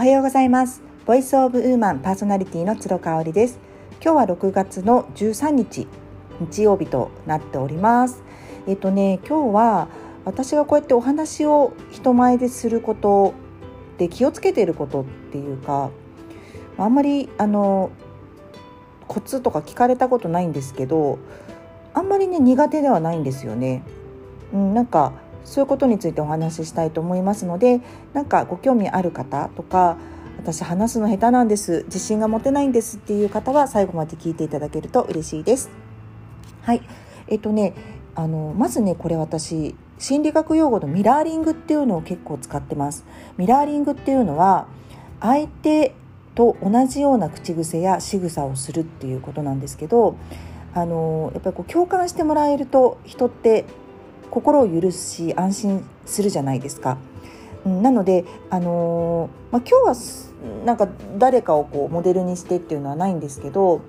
おはようございます。ボイスオブウーマンパーソナリティの鶴香織です。今日は6月の13日日曜日となっております。えっとね今日は私がこうやってお話を人前ですることで気をつけていることっていうかあんまりあのコツとか聞かれたことないんですけどあんまりね苦手ではないんですよね。うん、なんかそういうことについてお話ししたいと思いますのでなんかご興味ある方とか私話すの下手なんです自信が持てないんですっていう方は最後まで聞いていただけると嬉しいです。はい。えっとねあのまずねこれ私心理学用語のミラーリングっていうのを結構使ってます。ミラーリングっていうのは相手と同じような口癖や仕草をするっていうことなんですけどあのやっぱりこう共感してもらえると人って心を許すし安心するじゃないですか。なので、あの、まあ、今日はなんか誰かをこうモデルにしてっていうのはないんですけど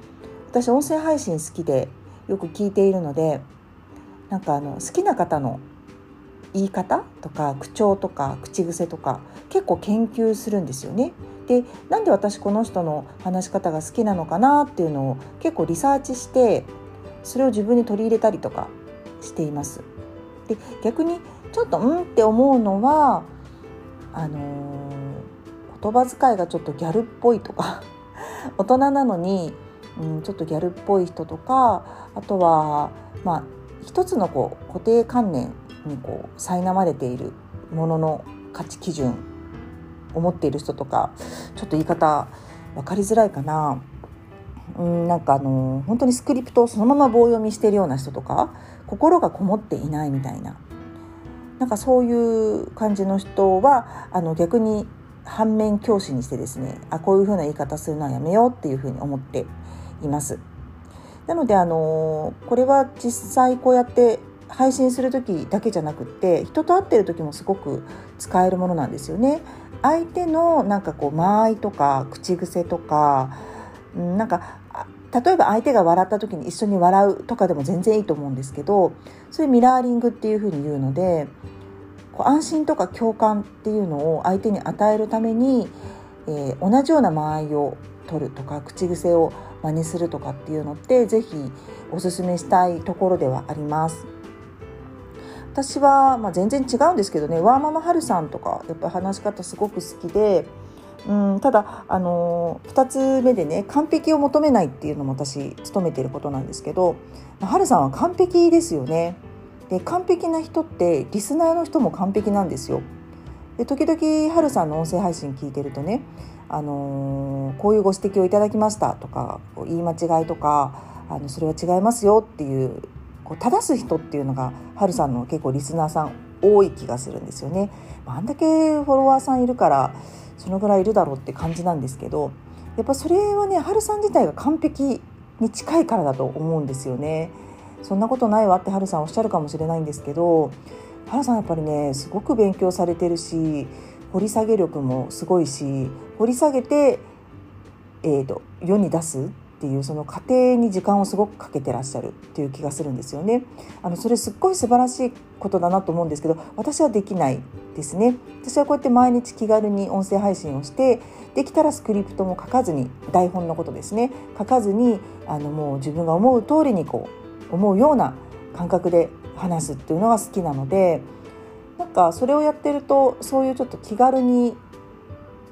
私音声配信好きでよく聞いているのでなんかあの好きな方の言い方とか口調とか口癖とか結構研究するんですよね。でなんで私この人の話し方が好きなのかなっていうのを結構リサーチしてそれを自分に取り入れたりとかしています。で逆にちょっとうんって思うのはあのー、言葉遣いがちょっとギャルっぽいとか 大人なのに、うん、ちょっとギャルっぽい人とかあとはまあ一つのこう固定観念にこう苛まれているものの価値基準を持っている人とかちょっと言い方分かりづらいかな。うん、なんかあの本当にスクリプトをそのまま棒読みしてるような人とか心がこもっていないみたいななんかそういう感じの人はあの逆に反面教師にしてですねあこういうふうな言い方するのはやめようっていうふうに思っています。なのであのこれは実際こうやって配信する時だけじゃなくって人と会ってる時もすごく使えるものなんですよね。相手のなんかこう間合いとか口癖とかなんか例えば相手が笑った時に一緒に笑うとかでも全然いいと思うんですけどそういうミラーリングっていうふうに言うのでこう安心とか共感っていうのを相手に与えるために、えー、同じような間合いを取るとか口癖を真似するとかっていうのって是非おすすめしたいところではあります。私は、まあ、全然違うんですけどねワーママハルさんとかやっぱ話し方すごく好きでうんただ、あのー、2つ目でね完璧を求めないっていうのも私努めていることなんですけどはるさんは完璧ですよね。で完璧な人ってリスナーの人も完璧なんですよ。で時々はるさんの音声配信聞いてるとね、あのー、こういうご指摘をいただきましたとか言い間違いとかあのそれは違いますよっていうこう正す人っていうのがはるさんの結構リスナーさん多い気がするんですよね。あんだけフォロワーさんいるからそのぐらいいるだろうって感じなんですけどやっぱそれはね春さん自体が完璧に近いからだと思うんですよね。そんなことないわって春さんおっしゃるかもしれないんですけど春さんやっぱりねすごく勉強されてるし掘り下げ力もすごいし掘り下げて、えーと世に出すっていうその過程に時間をすごくかけてらっしゃるっていう気がするんですよね。あのそれすっごい素晴らしいことだなと思うんですけど私はできないですね。私はこうやって毎日気軽に音声配信をしてできたらスクリプトも書かずに台本のことですね書かずにあのもう自分が思う通りにこう思うような感覚で話すっていうのが好きなのでなんかそれをやってるとそういうちょっと気軽に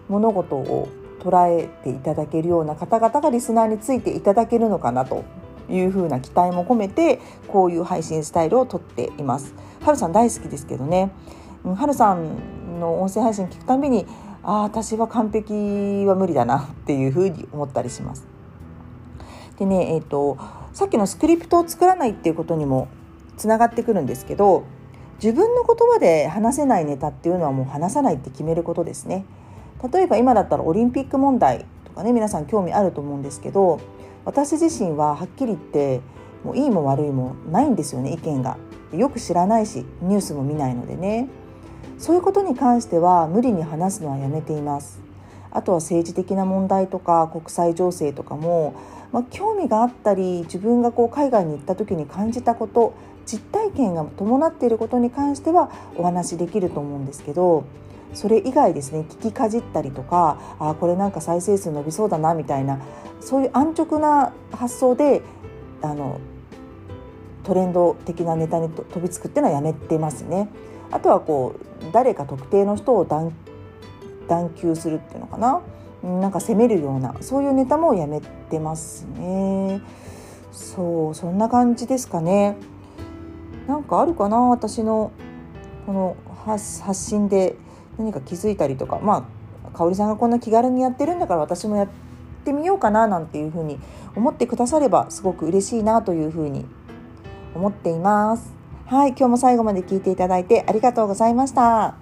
物事を捉えていただけるような方々がリスナーについていただけるのかなというふうな期待も込めてこういう配信スタイルをとっています。はるさん大好きですけどねはるさんの音声配信聞くたびにああ私は完璧は無理だなっていうふうに思ったりします。でねえーと、さっきのスクリプトを作らないっていうことにもつながってくるんですけど自分の言葉で話せないネタっていうのはもう話さないって決めることですね。例えば今だったらオリンピック問題とかね皆さん興味あると思うんですけど私自身ははっきり言ってもういいも悪いもないんですよね意見が。よく知らないしニュースも見ないのでねそういうことに関しては無理に話すのはやめています。あとは政治的な問題とか国際情勢とかも、まあ、興味があったり自分がこう海外に行った時に感じたこと実体験が伴っていることに関してはお話しできると思うんですけどそれ以外ですね聞きかじったりとかあこれなんか再生数伸びそうだなみたいなそういう安直な発想であのトレンド的なネタに飛びつくっていうのはやめてますね。あとはこう誰か特定の人を断求するっていうのかななんか責めるようなそういうネタもやめてますね。そうそんな感じですかね。なんかあるかな私のこの発信で何か気づいたりとかまあ香織さんがこんな気軽にやってるんだから私もやってみようかななんていうふうに思ってくださればすごく嬉しいなというふうに思っています。はい、今日も最後まで聞いていただいてありがとうございました。